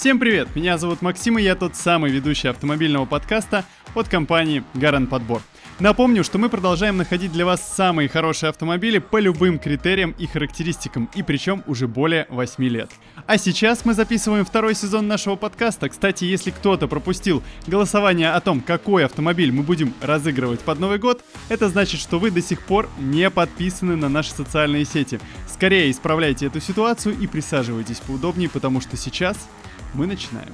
Всем привет! Меня зовут Максим, и я тот самый ведущий автомобильного подкаста от компании Гаран Подбор. Напомню, что мы продолжаем находить для вас самые хорошие автомобили по любым критериям и характеристикам, и причем уже более 8 лет. А сейчас мы записываем второй сезон нашего подкаста. Кстати, если кто-то пропустил голосование о том, какой автомобиль мы будем разыгрывать под Новый год, это значит, что вы до сих пор не подписаны на наши социальные сети. Скорее исправляйте эту ситуацию и присаживайтесь поудобнее, потому что сейчас мы начинаем.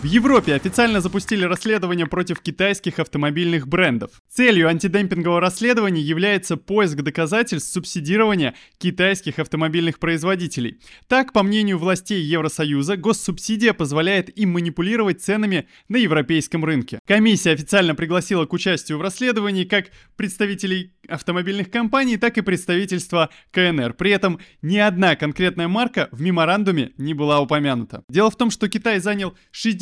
В Европе официально запустили расследование против китайских автомобильных брендов. Целью антидемпингового расследования является поиск доказательств субсидирования китайских автомобильных производителей. Так, по мнению властей Евросоюза, госсубсидия позволяет им манипулировать ценами на европейском рынке. Комиссия официально пригласила к участию в расследовании как представителей автомобильных компаний, так и представительства КНР. При этом ни одна конкретная марка в меморандуме не была упомянута. Дело в том, что Китай занял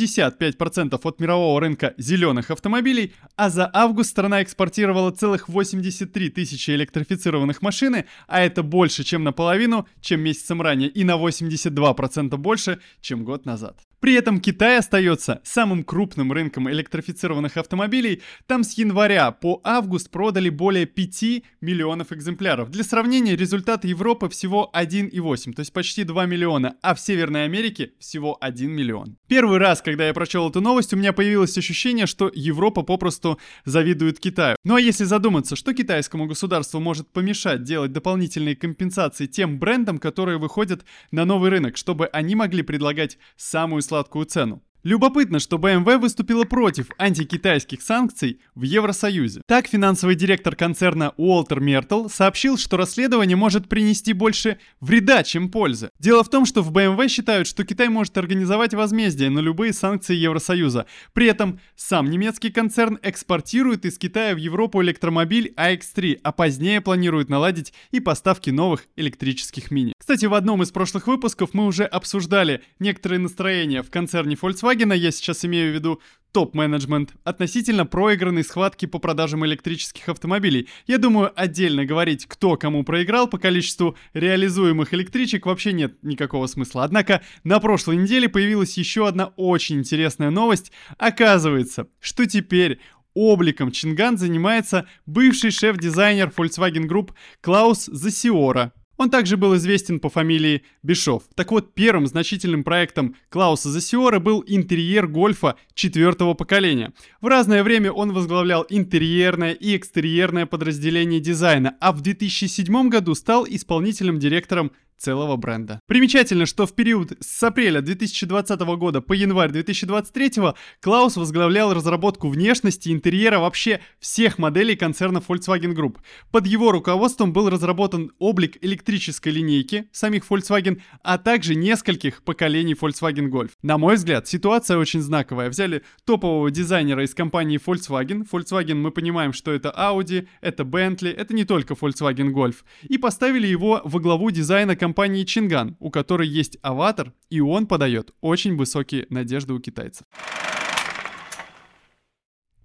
65% от мирового рынка зеленых автомобилей, а за август страна экспортировала целых 83 тысячи электрифицированных машины, а это больше, чем наполовину, чем месяцем ранее, и на 82% больше, чем год назад. При этом Китай остается самым крупным рынком электрифицированных автомобилей. Там с января по август продали более 5 миллионов экземпляров. Для сравнения, результат Европы всего 1,8, то есть почти 2 миллиона, а в Северной Америке всего 1 миллион. Первый раз, когда я прочел эту новость, у меня появилось ощущение, что Европа попросту завидует Китаю. Ну а если задуматься, что китайскому государству может помешать делать дополнительные компенсации тем брендам, которые выходят на новый рынок, чтобы они могли предлагать самую сладкую цену. Любопытно, что BMW выступила против антикитайских санкций в Евросоюзе. Так, финансовый директор концерна Уолтер Мертл сообщил, что расследование может принести больше вреда, чем пользы. Дело в том, что в BMW считают, что Китай может организовать возмездие на любые санкции Евросоюза. При этом сам немецкий концерн экспортирует из Китая в Европу электромобиль AX3, а позднее планирует наладить и поставки новых электрических мини. Кстати, в одном из прошлых выпусков мы уже обсуждали некоторые настроения в концерне Volkswagen, Volkswagen, я сейчас имею в виду топ-менеджмент, относительно проигранной схватки по продажам электрических автомобилей. Я думаю, отдельно говорить, кто кому проиграл по количеству реализуемых электричек вообще нет никакого смысла. Однако на прошлой неделе появилась еще одна очень интересная новость. Оказывается, что теперь обликом Чинган занимается бывший шеф-дизайнер Volkswagen Group Клаус Засиора. Он также был известен по фамилии Бишов. Так вот, первым значительным проектом Клауса Засиора был интерьер гольфа четвертого поколения. В разное время он возглавлял интерьерное и экстерьерное подразделение дизайна, а в 2007 году стал исполнительным директором целого бренда. Примечательно, что в период с апреля 2020 года по январь 2023 Клаус возглавлял разработку внешности интерьера вообще всех моделей концерна Volkswagen Group. Под его руководством был разработан облик электрической линейки самих Volkswagen, а также нескольких поколений Volkswagen Golf. На мой взгляд, ситуация очень знаковая. Взяли топового дизайнера из компании Volkswagen. Volkswagen мы понимаем, что это Audi, это Bentley, это не только Volkswagen Golf. И поставили его во главу дизайна компании Чинган, у которой есть аватар, и он подает очень высокие надежды у китайцев.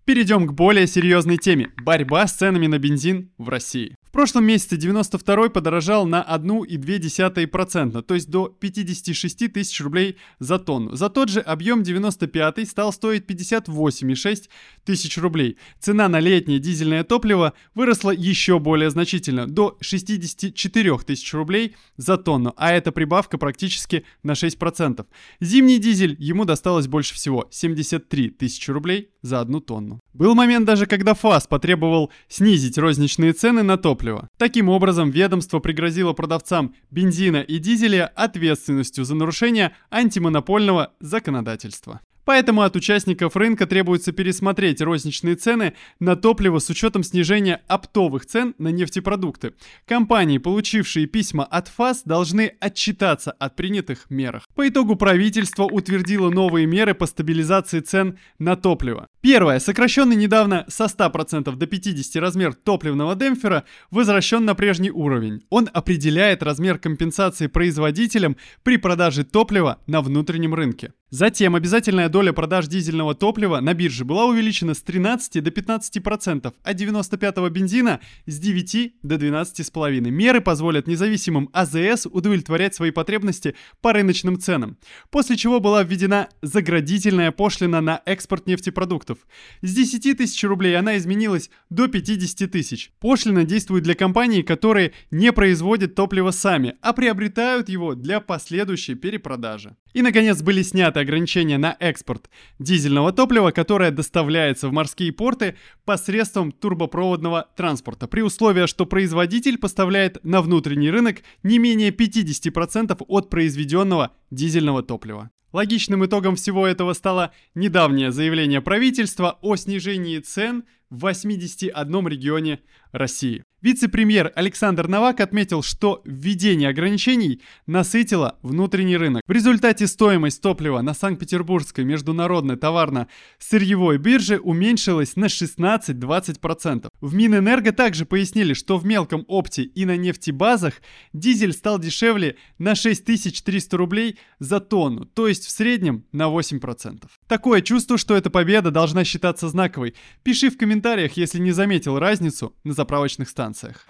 Перейдем к более серьезной теме – борьба с ценами на бензин в России. В прошлом месяце 92 подорожал на 1,2%, то есть до 56 тысяч рублей за тонну. За тот же объем 95 стал стоить 58,6 тысяч рублей. Цена на летнее дизельное топливо выросла еще более значительно, до 64 тысяч рублей за тонну, а это прибавка практически на 6%. Зимний дизель ему досталось больше всего, 73 тысячи рублей за одну тонну. Был момент даже, когда ФАС потребовал снизить розничные цены на топливо. Таким образом, ведомство пригрозило продавцам бензина и дизеля ответственностью за нарушение антимонопольного законодательства. Поэтому от участников рынка требуется пересмотреть розничные цены на топливо с учетом снижения оптовых цен на нефтепродукты. Компании, получившие письма от ФАС, должны отчитаться от принятых мерах. По итогу правительство утвердило новые меры по стабилизации цен на топливо. Первое. Сокращенный недавно со 100% до 50% размер топливного демпфера возвращен на прежний уровень. Он определяет размер компенсации производителям при продаже топлива на внутреннем рынке. Затем обязательная доля продаж дизельного топлива на бирже была увеличена с 13 до 15%, а 95-го бензина с 9 до 12,5%. Меры позволят независимым АЗС удовлетворять свои потребности по рыночным ценам, после чего была введена заградительная пошлина на экспорт нефтепродуктов. С 10 тысяч рублей она изменилась до 50 тысяч. Пошлина действует для компаний, которые не производят топливо сами, а приобретают его для последующей перепродажи. И, наконец, были сняты ограничения на экспорт дизельного топлива, которое доставляется в морские порты посредством турбопроводного транспорта, при условии, что производитель поставляет на внутренний рынок не менее 50% от произведенного дизельного топлива. Логичным итогом всего этого стало недавнее заявление правительства о снижении цен в 81 регионе России. Вице-премьер Александр Новак отметил, что введение ограничений насытило внутренний рынок. В результате стоимость топлива на Санкт-Петербургской международной товарно-сырьевой бирже уменьшилась на 16-20%. В Минэнерго также пояснили, что в мелком опте и на нефтебазах дизель стал дешевле на 6300 рублей за тонну, то есть в среднем на 8%. Такое чувство, что эта победа должна считаться знаковой. Пиши в комментариях, если не заметил разницу на заправочных станциях.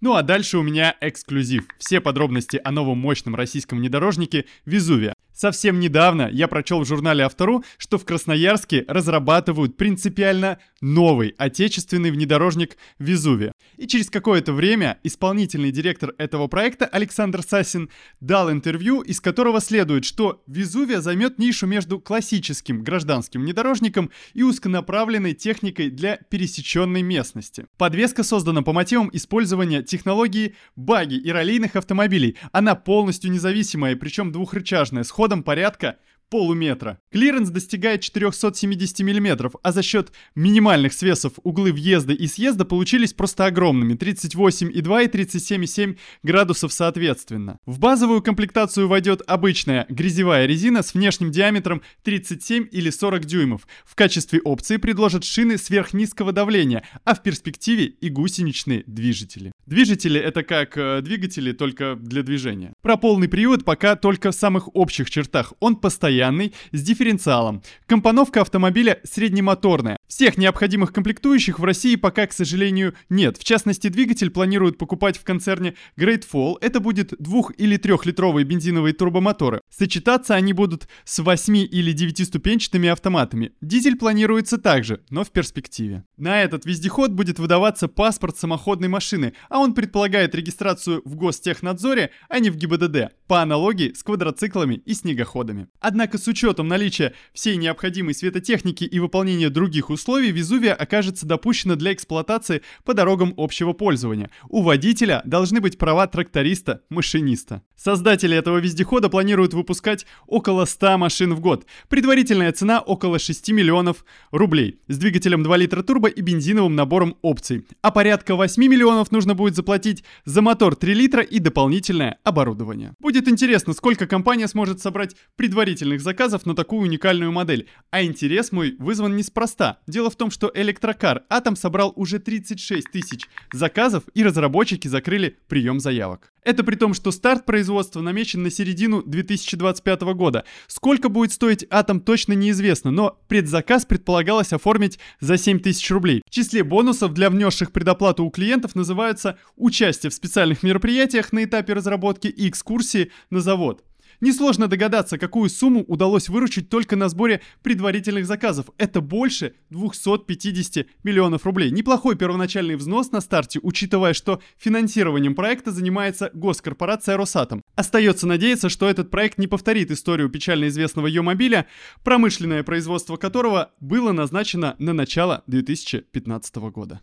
Ну а дальше у меня эксклюзив. Все подробности о новом мощном российском внедорожнике Везувия. Совсем недавно я прочел в журнале Автору, что в Красноярске разрабатывают принципиально новый отечественный внедорожник Везувия. И через какое-то время исполнительный директор этого проекта Александр Сасин дал интервью, из которого следует, что Везувия займет нишу между классическим гражданским внедорожником и узконаправленной техникой для пересеченной местности. Подвеска создана по мотивам использования технологии баги и раллийных автомобилей. Она полностью независимая, причем двухрычажная, с ходом порядка полуметра. Клиренс достигает 470 мм, а за счет минимальных свесов углы въезда и съезда получились просто огромными 38,2 и 37,7 градусов соответственно. В базовую комплектацию войдет обычная грязевая резина с внешним диаметром 37 или 40 дюймов. В качестве опции предложат шины сверхнизкого давления, а в перспективе и гусеничные движители. Движители это как э, двигатели, только для движения. Про полный привод пока только в самых общих чертах. Он постоянный, с дифференциалом. Компоновка автомобиля среднемоторная. Всех необходимых комплектующих в России пока, к сожалению, нет. В частности, двигатель планируют покупать в концерне Great Fall. Это будет двух- или трехлитровые бензиновые турбомоторы. Сочетаться они будут с 8 или 9-ступенчатыми автоматами. Дизель планируется также, но в перспективе. На этот вездеход будет выдаваться паспорт самоходной машины, а он предполагает регистрацию в Гостехнадзоре, а не в ГИБДД, по аналогии с квадроциклами и снегоходами. Однако с учетом наличия всей необходимой светотехники и выполнения других условий, Везувия окажется допущена для эксплуатации по дорогам общего пользования. У водителя должны быть права тракториста, машиниста. Создатели этого вездехода планируют выпускать около 100 машин в год. Предварительная цена около 6 миллионов рублей. С двигателем 2 литра турбо и бензиновым набором опций. А порядка 8 миллионов нужно будет заплатить за мотор 3 литра и дополнительное оборудование. Будет интересно, сколько компания сможет собрать предварительных заказов на такую уникальную модель. А интерес мой вызван неспроста. Дело в том, что электрокар Атом собрал уже 36 тысяч заказов и разработчики закрыли прием заявок. Это при том, что старт производства намечен на середину 2025 года. Сколько будет стоить Атом точно неизвестно, но предзаказ предполагалось оформить за 7 тысяч рублей. В числе бонусов для внесших предоплату у клиентов называются участие в специальных мероприятиях на этапе разработки и экскурсии на завод. Несложно догадаться, какую сумму удалось выручить только на сборе предварительных заказов. Это больше 250 миллионов рублей. Неплохой первоначальный взнос на старте, учитывая, что финансированием проекта занимается госкорпорация Росатом. Остается надеяться, что этот проект не повторит историю печально известного ее мобиля, промышленное производство которого было назначено на начало 2015 года.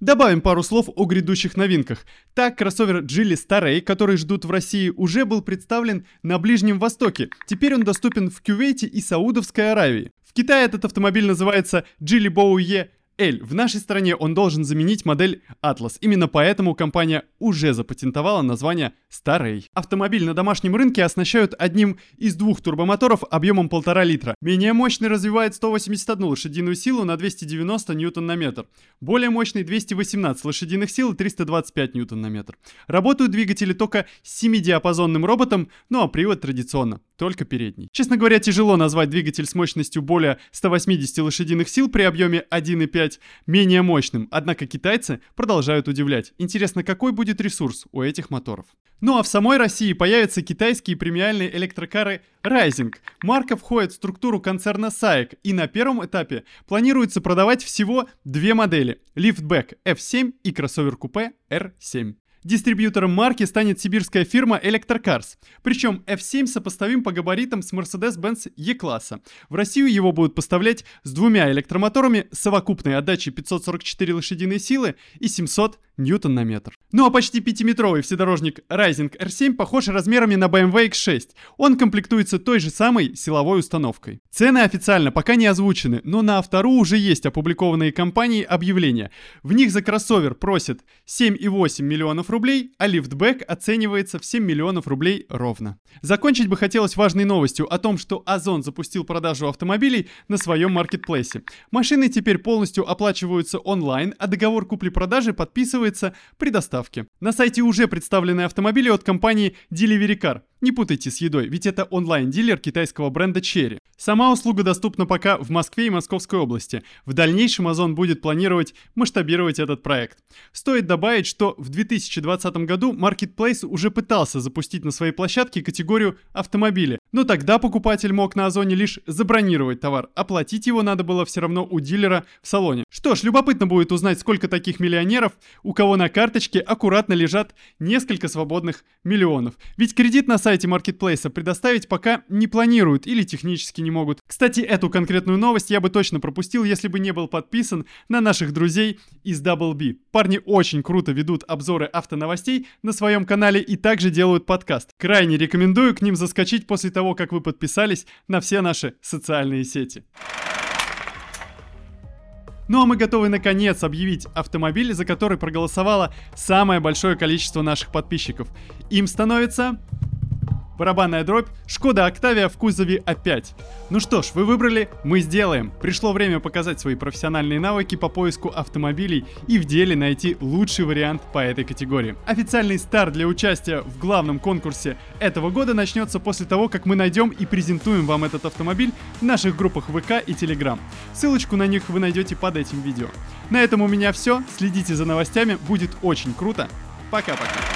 Добавим пару слов о грядущих новинках. Так, кроссовер Geely Starray, который ждут в России, уже был представлен на Ближнем Востоке. Теперь он доступен в Кювейте и Саудовской Аравии. В Китае этот автомобиль называется Bow E L. В нашей стране он должен заменить модель Atlas. Именно поэтому компания уже запатентовала название Starray. Автомобиль на домашнем рынке оснащают одним из двух турбомоторов объемом 1,5 литра. Менее мощный развивает 181 лошадиную силу на 290 ньютон на метр. Более мощный 218 лошадиных сил и 325 ньютон на метр. Работают двигатели только с 7-диапазонным роботом, ну а привод традиционно, только передний. Честно говоря, тяжело назвать двигатель с мощностью более 180 лошадиных сил при объеме 1,5 менее мощным, однако китайцы продолжают удивлять. Интересно, какой будет ресурс у этих моторов? Ну а в самой России появятся китайские премиальные электрокары Rising. Марка входит в структуру концерна SAIC и на первом этапе планируется продавать всего две модели – Liftback F7 и кроссовер-купе R7. Дистрибьютором марки станет сибирская фирма Electrocars. Причем F7 сопоставим по габаритам с Mercedes-Benz E-класса. В Россию его будут поставлять с двумя электромоторами совокупной отдачей 544 лошадиные силы и 700 ньютон на метр. Ну а почти пятиметровый вседорожник Rising R7 похож размерами на BMW X6. Он комплектуется той же самой силовой установкой. Цены официально пока не озвучены, но на автору уже есть опубликованные компанией объявления. В них за кроссовер просят 7,8 миллионов рублей, а лифтбэк оценивается в 7 миллионов рублей ровно. Закончить бы хотелось важной новостью о том, что Озон запустил продажу автомобилей на своем маркетплейсе. Машины теперь полностью оплачиваются онлайн, а договор купли-продажи подписывается при доставке. На сайте уже представлены автомобили от компании Delivery Car. Не путайте с едой, ведь это онлайн-дилер китайского бренда Cherry. Сама услуга доступна пока в Москве и Московской области. В дальнейшем Озон будет планировать масштабировать этот проект. Стоит добавить, что в 2020 году Marketplace уже пытался запустить на своей площадке категорию автомобили, но тогда покупатель мог на Озоне лишь забронировать товар, оплатить его надо было все равно у дилера в салоне. Что ж, любопытно будет узнать, сколько таких миллионеров, у кого на карточке аккуратно лежат несколько свободных миллионов. Ведь кредит на сайте маркетплейса предоставить пока не планируют или технически не могут. Кстати, эту конкретную новость я бы точно пропустил, если бы не был подписан на наших друзей из Double B. Парни очень круто ведут обзоры автоновостей на своем канале и также делают подкаст. Крайне рекомендую к ним заскочить после того, как вы подписались на все наши социальные сети. Ну а мы готовы наконец объявить автомобиль, за который проголосовало самое большое количество наших подписчиков. Им становится барабанная дробь, Шкода Октавия в кузове А5. Ну что ж, вы выбрали, мы сделаем. Пришло время показать свои профессиональные навыки по поиску автомобилей и в деле найти лучший вариант по этой категории. Официальный старт для участия в главном конкурсе этого года начнется после того, как мы найдем и презентуем вам этот автомобиль в наших группах ВК и Телеграм. Ссылочку на них вы найдете под этим видео. На этом у меня все. Следите за новостями, будет очень круто. Пока-пока.